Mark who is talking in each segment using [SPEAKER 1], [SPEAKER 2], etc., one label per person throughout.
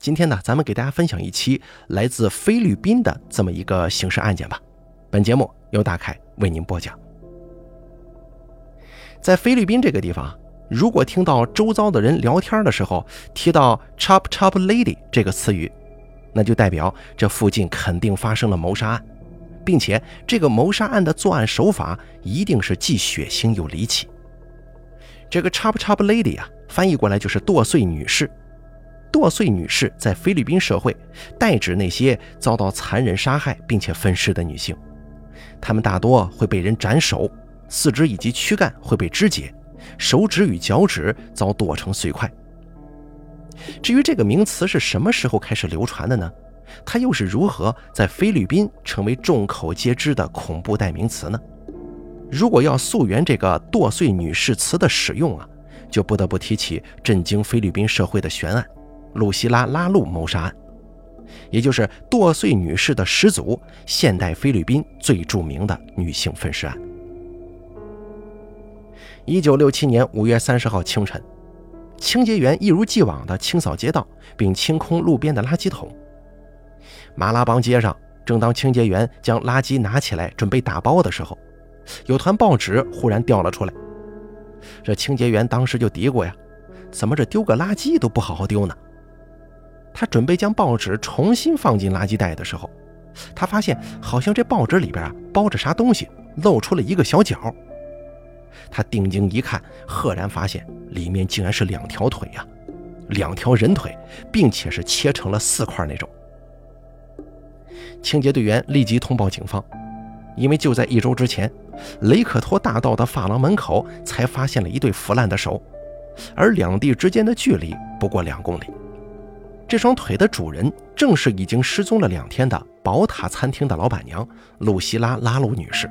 [SPEAKER 1] 今天呢，咱们给大家分享一期来自菲律宾的这么一个刑事案件吧。本节目由大凯为您播讲。在菲律宾这个地方，如果听到周遭的人聊天的时候提到 “chop chop lady” 这个词语，那就代表这附近肯定发生了谋杀案，并且这个谋杀案的作案手法一定是既血腥又离奇。这个 “chop chop lady” 啊，翻译过来就是剁碎女士。剁碎女士在菲律宾社会代指那些遭到残忍杀害并且分尸的女性，她们大多会被人斩首，四肢以及躯干会被肢解，手指与脚趾遭剁成碎块。至于这个名词是什么时候开始流传的呢？它又是如何在菲律宾成为众口皆知的恐怖代名词呢？如果要溯源这个“剁碎女士”词的使用啊，就不得不提起震惊菲律宾社会的悬案。露西拉·拉路谋杀案，也就是剁碎女士的始祖，现代菲律宾最著名的女性分尸案。一九六七年五月三十号清晨，清洁员一如既往地清扫街道，并清空路边的垃圾桶。马拉邦街上，正当清洁员将垃圾拿起来准备打包的时候，有团报纸忽然掉了出来。这清洁员当时就嘀咕呀：“怎么这丢个垃圾都不好好丢呢？”他准备将报纸重新放进垃圾袋的时候，他发现好像这报纸里边啊包着啥东西，露出了一个小角。他定睛一看，赫然发现里面竟然是两条腿呀，两条人腿，并且是切成了四块那种。清洁队员立即通报警方，因为就在一周之前，雷克托大道的发廊门口才发现了一对腐烂的手，而两地之间的距离不过两公里。这双腿的主人正是已经失踪了两天的宝塔餐厅的老板娘露西拉·拉鲁女士。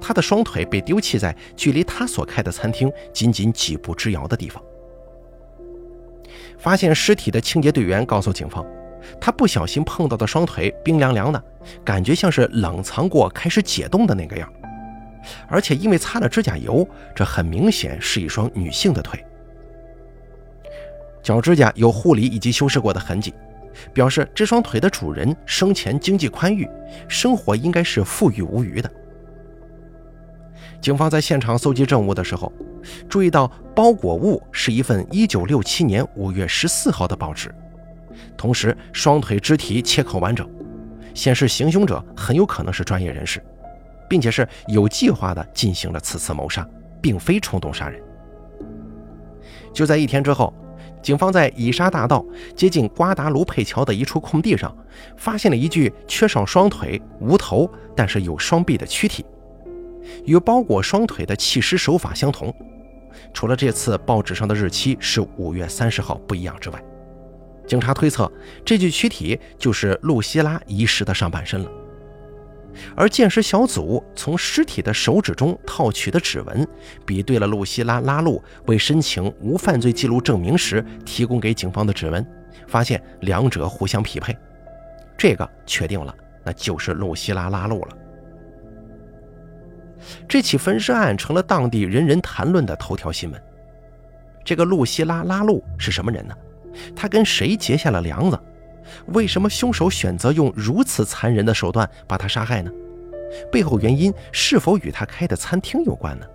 [SPEAKER 1] 她的双腿被丢弃在距离她所开的餐厅仅仅几步之遥的地方。发现尸体的清洁队员告诉警方，他不小心碰到的双腿冰凉凉的，感觉像是冷藏过开始解冻的那个样，而且因为擦了指甲油，这很明显是一双女性的腿。脚指甲有护理以及修饰过的痕迹，表示这双腿的主人生前经济宽裕，生活应该是富裕无余的。警方在现场搜集证物的时候，注意到包裹物是一份1967年5月14号的报纸，同时双腿肢体切口完整，显示行凶者很有可能是专业人士，并且是有计划的进行了此次谋杀，并非冲动杀人。就在一天之后。警方在以沙大道接近瓜达卢佩桥的一处空地上，发现了一具缺少双腿、无头但是有双臂的躯体，与包裹双腿的弃尸手法相同。除了这次报纸上的日期是五月三十号不一样之外，警察推测这具躯体就是露西拉遗失的上半身了。而鉴识小组从尸体的手指中套取的指纹，比对了露西拉·拉路为申请无犯罪记录证明时提供给警方的指纹，发现两者互相匹配。这个确定了，那就是露西拉·拉路了。这起分尸案成了当地人人谈论的头条新闻。这个露西拉·拉路是什么人呢？他跟谁结下了梁子？为什么凶手选择用如此残忍的手段把他杀害呢？背后原因是否与他开的餐厅有关呢？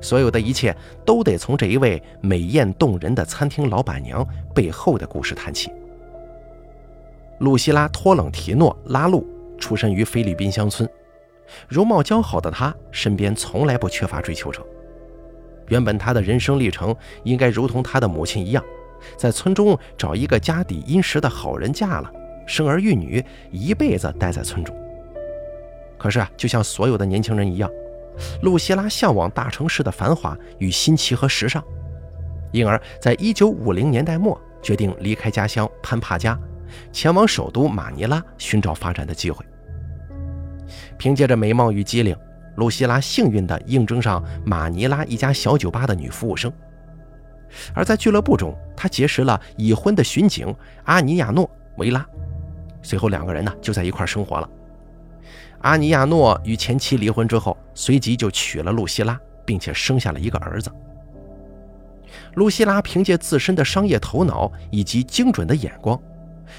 [SPEAKER 1] 所有的一切都得从这一位美艳动人的餐厅老板娘背后的故事谈起。露西拉·托冷提诺·拉路出身于菲律宾乡村，容貌姣好的她身边从来不缺乏追求者。原本她的人生历程应该如同她的母亲一样。在村中找一个家底殷实的好人嫁了，生儿育女，一辈子待在村中。可是啊，就像所有的年轻人一样，露西拉向往大城市的繁华与新奇和时尚，因而，在一九五零年代末决定离开家乡潘帕加，前往首都马尼拉寻找发展的机会。凭借着美貌与机灵，露西拉幸运地应征上马尼拉一家小酒吧的女服务生。而在俱乐部中，他结识了已婚的巡警阿尼亚诺·维拉，随后两个人呢就在一块生活了。阿尼亚诺与前妻离婚之后，随即就娶了露西拉，并且生下了一个儿子。露西拉凭借自身的商业头脑以及精准的眼光，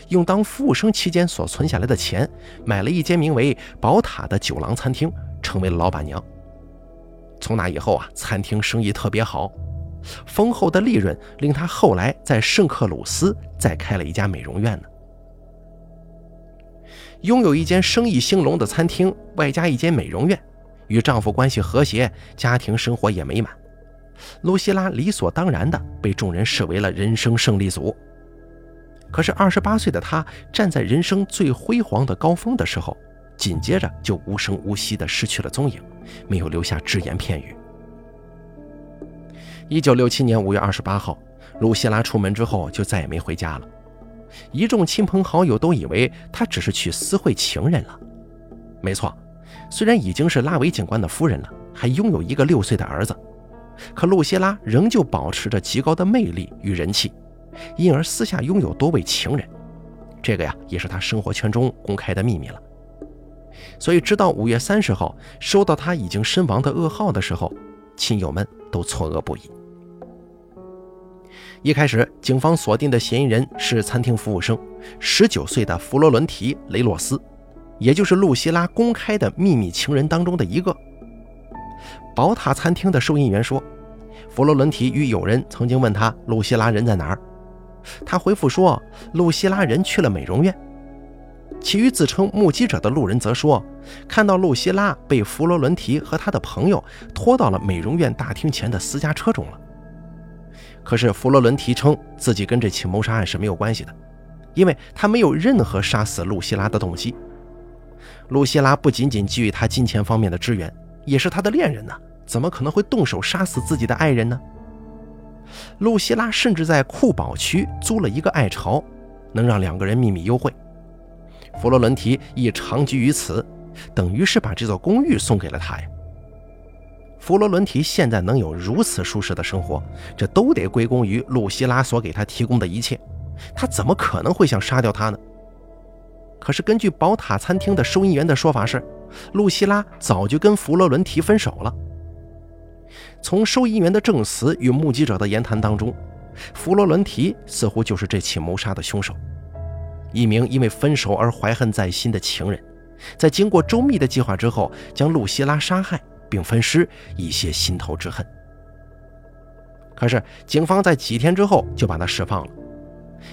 [SPEAKER 1] 用当服务生期间所存下来的钱，买了一间名为“宝塔”的酒廊餐厅，成为了老板娘。从那以后啊，餐厅生意特别好，丰厚的利润令他后来在圣克鲁斯再开了一家美容院呢。拥有一间生意兴隆的餐厅，外加一间美容院，与丈夫关系和谐，家庭生活也美满。露西拉理所当然地被众人视为了人生胜利组。可是，二十八岁的她站在人生最辉煌的高峰的时候，紧接着就无声无息地失去了踪影，没有留下只言片语。一九六七年五月二十八号，露西拉出门之后就再也没回家了。一众亲朋好友都以为她只是去私会情人了。没错，虽然已经是拉维警官的夫人了，还拥有一个六岁的儿子。可露西拉仍旧保持着极高的魅力与人气，因而私下拥有多位情人，这个呀也是她生活圈中公开的秘密了。所以，直到五月三十号收到她已经身亡的噩耗的时候，亲友们都错愕不已。一开始，警方锁定的嫌疑人是餐厅服务生，十九岁的弗罗伦提·雷洛斯，也就是露西拉公开的秘密情人当中的一个。宝塔餐厅的收银员说：“弗洛伦提与友人曾经问他露西拉人在哪儿，他回复说露西拉人去了美容院。其余自称目击者的路人则说，看到露西拉被弗罗伦提和他的朋友拖到了美容院大厅前的私家车中了。可是弗洛伦提称自己跟这起谋杀案是没有关系的，因为他没有任何杀死露西拉的动机。露西拉不仅仅给予他金钱方面的支援。”也是他的恋人呢，怎么可能会动手杀死自己的爱人呢？露西拉甚至在库堡区租了一个爱巢，能让两个人秘密幽会。弗洛伦提亦长居于此，等于是把这座公寓送给了他呀。弗罗伦提现在能有如此舒适的生活，这都得归功于露西拉所给他提供的一切。他怎么可能会想杀掉他呢？可是根据宝塔餐厅的收银员的说法是。露西拉早就跟弗洛伦提分手了。从收银员的证词与目击者的言谈当中，弗洛伦提似乎就是这起谋杀的凶手，一名因为分手而怀恨在心的情人，在经过周密的计划之后，将露西拉杀害并分尸，以泄心头之恨。可是，警方在几天之后就把他释放了。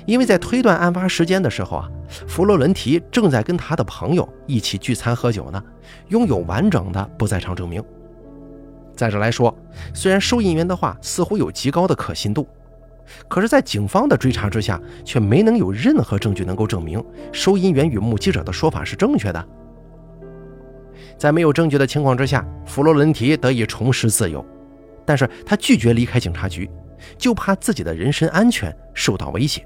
[SPEAKER 1] 因为在推断案发时间的时候啊，弗洛伦提正在跟他的朋友一起聚餐喝酒呢，拥有完整的不在场证明。再者来说，虽然收银员的话似乎有极高的可信度，可是，在警方的追查之下，却没能有任何证据能够证明收银员与目击者的说法是正确的。在没有证据的情况之下，弗洛伦提得以重拾自由，但是他拒绝离开警察局，就怕自己的人身安全受到威胁。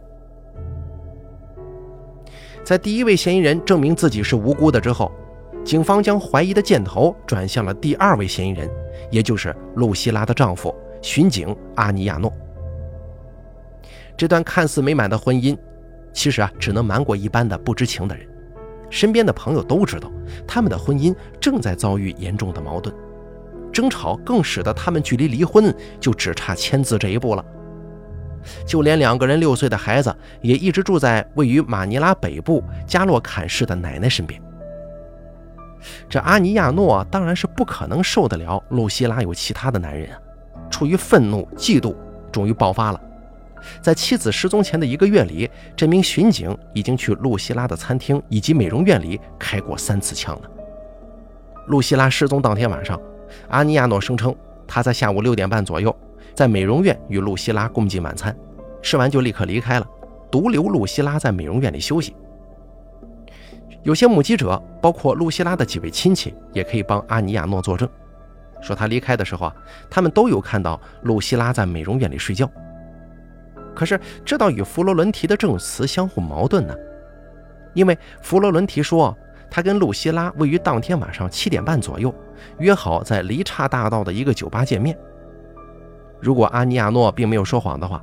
[SPEAKER 1] 在第一位嫌疑人证明自己是无辜的之后，警方将怀疑的箭头转向了第二位嫌疑人，也就是露西拉的丈夫巡警阿尼亚诺。这段看似美满的婚姻，其实啊只能瞒过一般的不知情的人。身边的朋友都知道，他们的婚姻正在遭遇严重的矛盾，争吵更使得他们距离离婚就只差签字这一步了。就连两个人六岁的孩子也一直住在位于马尼拉北部加洛坎市的奶奶身边。这阿尼亚诺当然是不可能受得了露西拉有其他的男人啊！出于愤怒、嫉妒，终于爆发了。在妻子失踪前的一个月里，这名巡警已经去露西拉的餐厅以及美容院里开过三次枪了。露西拉失踪当天晚上，阿尼亚诺声称他在下午六点半左右。在美容院与露西拉共进晚餐，吃完就立刻离开了，独留露西拉在美容院里休息。有些目击者，包括露西拉的几位亲戚，也可以帮阿尼亚诺作证，说他离开的时候啊，他们都有看到露西拉在美容院里睡觉。可是这倒与弗罗伦提的证词相互矛盾呢，因为弗罗伦提说他跟露西拉位于当天晚上七点半左右约好在离岔大道的一个酒吧见面。如果阿尼亚诺并没有说谎的话，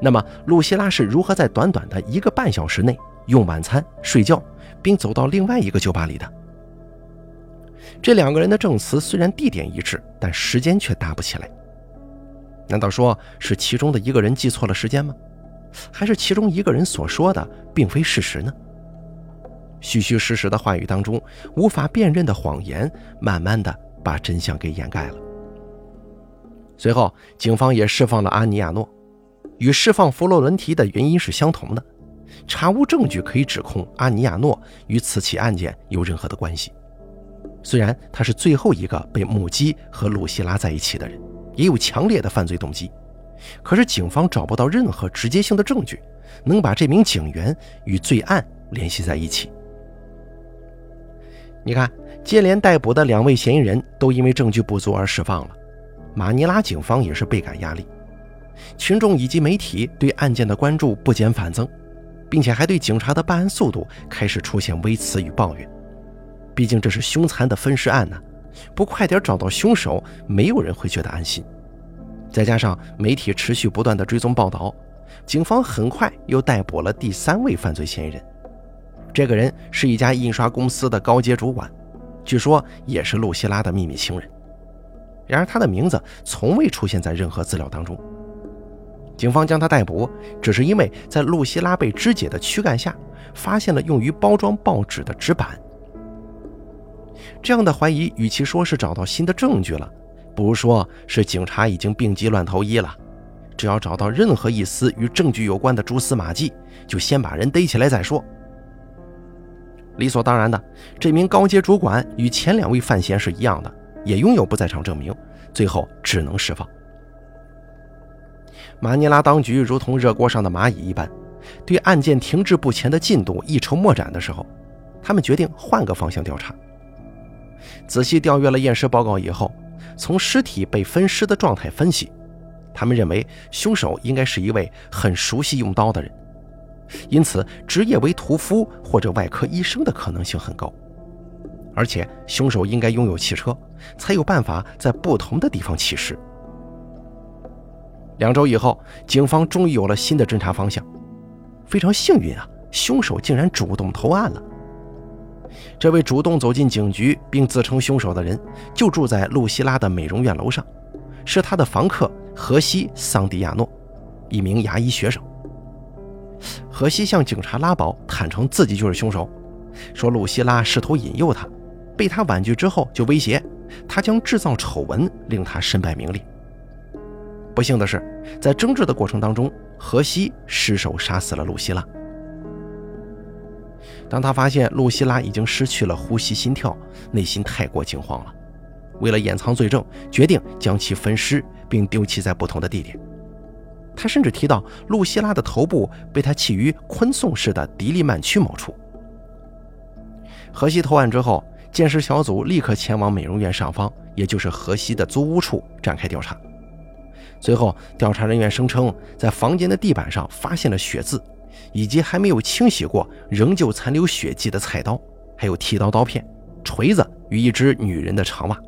[SPEAKER 1] 那么露西拉是如何在短短的一个半小时内用晚餐、睡觉，并走到另外一个酒吧里的？这两个人的证词虽然地点一致，但时间却搭不起来。难道说是其中的一个人记错了时间吗？还是其中一个人所说的并非事实呢？虚虚实实的话语当中，无法辨认的谎言，慢慢的把真相给掩盖了。随后，警方也释放了阿尼亚诺，与释放弗洛伦提的原因是相同的，查无证据可以指控阿尼亚诺与此起案件有任何的关系。虽然他是最后一个被目击和露西拉在一起的人，也有强烈的犯罪动机，可是警方找不到任何直接性的证据，能把这名警员与罪案联系在一起。你看，接连逮捕的两位嫌疑人都因为证据不足而释放了。马尼拉警方也是倍感压力，群众以及媒体对案件的关注不减反增，并且还对警察的办案速度开始出现微词与抱怨。毕竟这是凶残的分尸案呢，不快点找到凶手，没有人会觉得安心。再加上媒体持续不断的追踪报道，警方很快又逮捕了第三位犯罪嫌疑人。这个人是一家印刷公司的高阶主管，据说也是露西拉的秘密情人。然而，他的名字从未出现在任何资料当中。警方将他逮捕，只是因为在露西拉被肢解的躯干下发现了用于包装报纸的纸板。这样的怀疑，与其说是找到新的证据了，不如说是警察已经病急乱投医了。只要找到任何一丝与证据有关的蛛丝马迹，就先把人逮起来再说。理所当然的，这名高阶主管与前两位犯嫌是一样的。也拥有不在场证明，最后只能释放。马尼拉当局如同热锅上的蚂蚁一般，对案件停滞不前的进度一筹莫展的时候，他们决定换个方向调查。仔细调阅了验尸报告以后，从尸体被分尸的状态分析，他们认为凶手应该是一位很熟悉用刀的人，因此职业为屠夫或者外科医生的可能性很高。而且凶手应该拥有汽车，才有办法在不同的地方弃尸。两周以后，警方终于有了新的侦查方向。非常幸运啊，凶手竟然主动投案了。这位主动走进警局并自称凶手的人，就住在露西拉的美容院楼上，是他的房客荷西·桑迪亚诺，一名牙医学生。荷西向警察拉保，坦诚自己就是凶手，说露西拉试图引诱他。被他婉拒之后，就威胁他将制造丑闻，令他身败名裂。不幸的是，在争执的过程当中，荷西失手杀死了露西拉。当他发现露西拉已经失去了呼吸、心跳，内心太过惊慌了。为了掩藏罪证，决定将其分尸并丢弃在不同的地点。他甚至提到，露西拉的头部被他弃于昆宋市的迪利曼区某处。荷西投案之后。鉴识小组立刻前往美容院上方，也就是荷西的租屋处展开调查。随后，调查人员声称，在房间的地板上发现了血渍，以及还没有清洗过、仍旧残留血迹的菜刀，还有剃刀刀片、锤子与一只女人的长袜。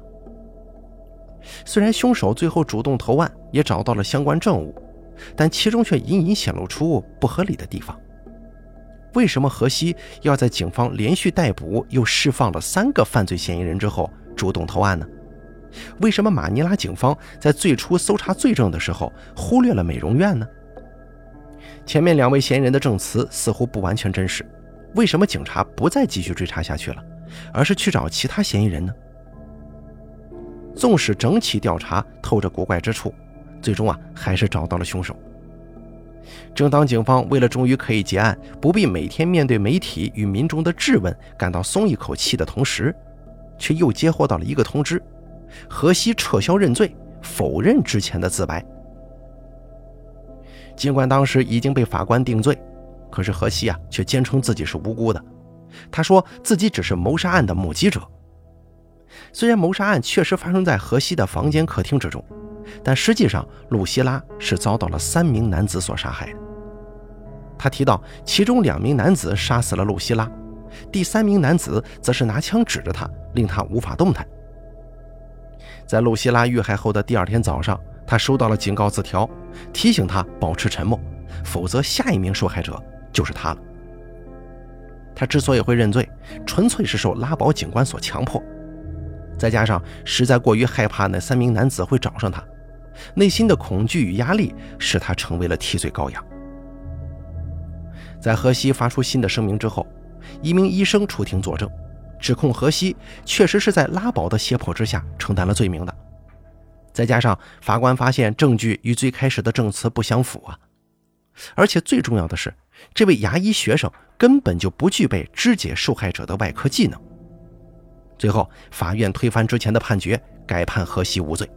[SPEAKER 1] 虽然凶手最后主动投案，也找到了相关证物，但其中却隐隐显露出不合理的地方。为什么荷西要在警方连续逮捕又释放了三个犯罪嫌疑人之后主动投案呢？为什么马尼拉警方在最初搜查罪证的时候忽略了美容院呢？前面两位嫌疑人的证词似乎不完全真实，为什么警察不再继续追查下去了，而是去找其他嫌疑人呢？纵使整起调查透着古怪之处，最终啊还是找到了凶手。正当警方为了终于可以结案，不必每天面对媒体与民众的质问，感到松一口气的同时，却又接获到了一个通知：何西撤销认罪，否认之前的自白。尽管当时已经被法官定罪，可是荷西啊却坚称自己是无辜的。他说自己只是谋杀案的目击者。虽然谋杀案确实发生在荷西的房间客厅之中。但实际上，露西拉是遭到了三名男子所杀害的。他提到，其中两名男子杀死了露西拉，第三名男子则是拿枪指着他，令他无法动弹。在露西拉遇害后的第二天早上，他收到了警告字条，提醒他保持沉默，否则下一名受害者就是他了。他之所以会认罪，纯粹是受拉保警官所强迫。再加上实在过于害怕那三名男子会找上他，内心的恐惧与压力使他成为了替罪羔羊。在荷西发出新的声明之后，一名医生出庭作证，指控荷西确实是在拉宝的胁迫之下承担了罪名的。再加上法官发现证据与最开始的证词不相符啊，而且最重要的是，这位牙医学生根本就不具备肢解受害者的外科技能。最后，法院推翻之前的判决，改判何西无罪。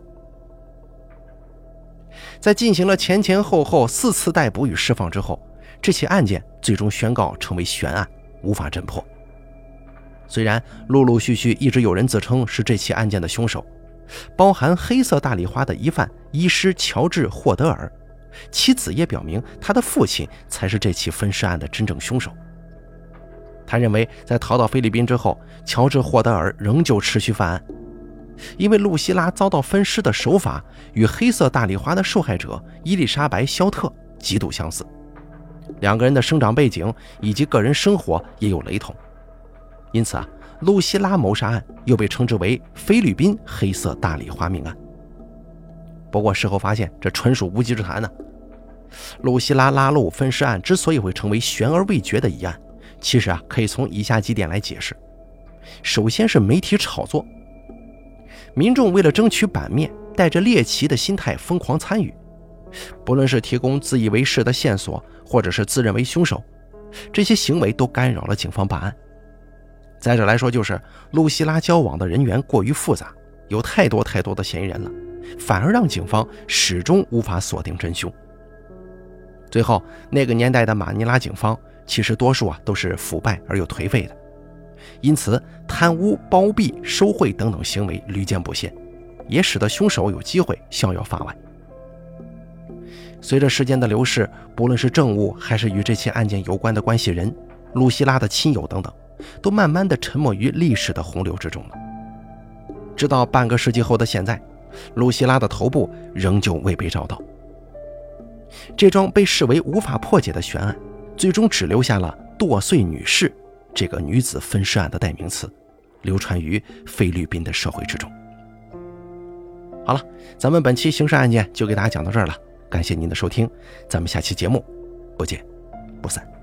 [SPEAKER 1] 在进行了前前后后四次逮捕与释放之后，这起案件最终宣告成为悬案，无法侦破。虽然陆陆续续一直有人自称是这起案件的凶手。包含黑色大丽花的疑犯医师乔治·霍德尔，其子也表明他的父亲才是这起分尸案的真正凶手。他认为，在逃到菲律宾之后，乔治·霍德尔仍旧持续犯案，因为露西拉遭到分尸的手法与黑色大丽花的受害者伊丽莎白·肖特极度相似，两个人的生长背景以及个人生活也有雷同，因此啊。露西拉谋杀案又被称之为菲律宾黑色大丽花命案。不过事后发现，这纯属无稽之谈呢。露西拉拉路分尸案之所以会成为悬而未决的一案，其实啊，可以从以下几点来解释。首先是媒体炒作，民众为了争取版面，带着猎奇的心态疯狂参与，不论是提供自以为是的线索，或者是自认为凶手，这些行为都干扰了警方办案。再者来说，就是露西拉交往的人员过于复杂，有太多太多的嫌疑人了，反而让警方始终无法锁定真凶。最后，那个年代的马尼拉警方其实多数啊都是腐败而又颓废的，因此贪污、包庇、受贿等等行为屡见不鲜，也使得凶手有机会逍遥法外。随着时间的流逝，不论是证物还是与这起案件有关的关系人、露西拉的亲友等等。都慢慢的沉没于历史的洪流之中了。直到半个世纪后的现在，露西拉的头部仍旧未被找到。这桩被视为无法破解的悬案，最终只留下了“剁碎女士”这个女子分尸案的代名词，流传于菲律宾的社会之中。好了，咱们本期刑事案件就给大家讲到这儿了，感谢您的收听，咱们下期节目不见不散。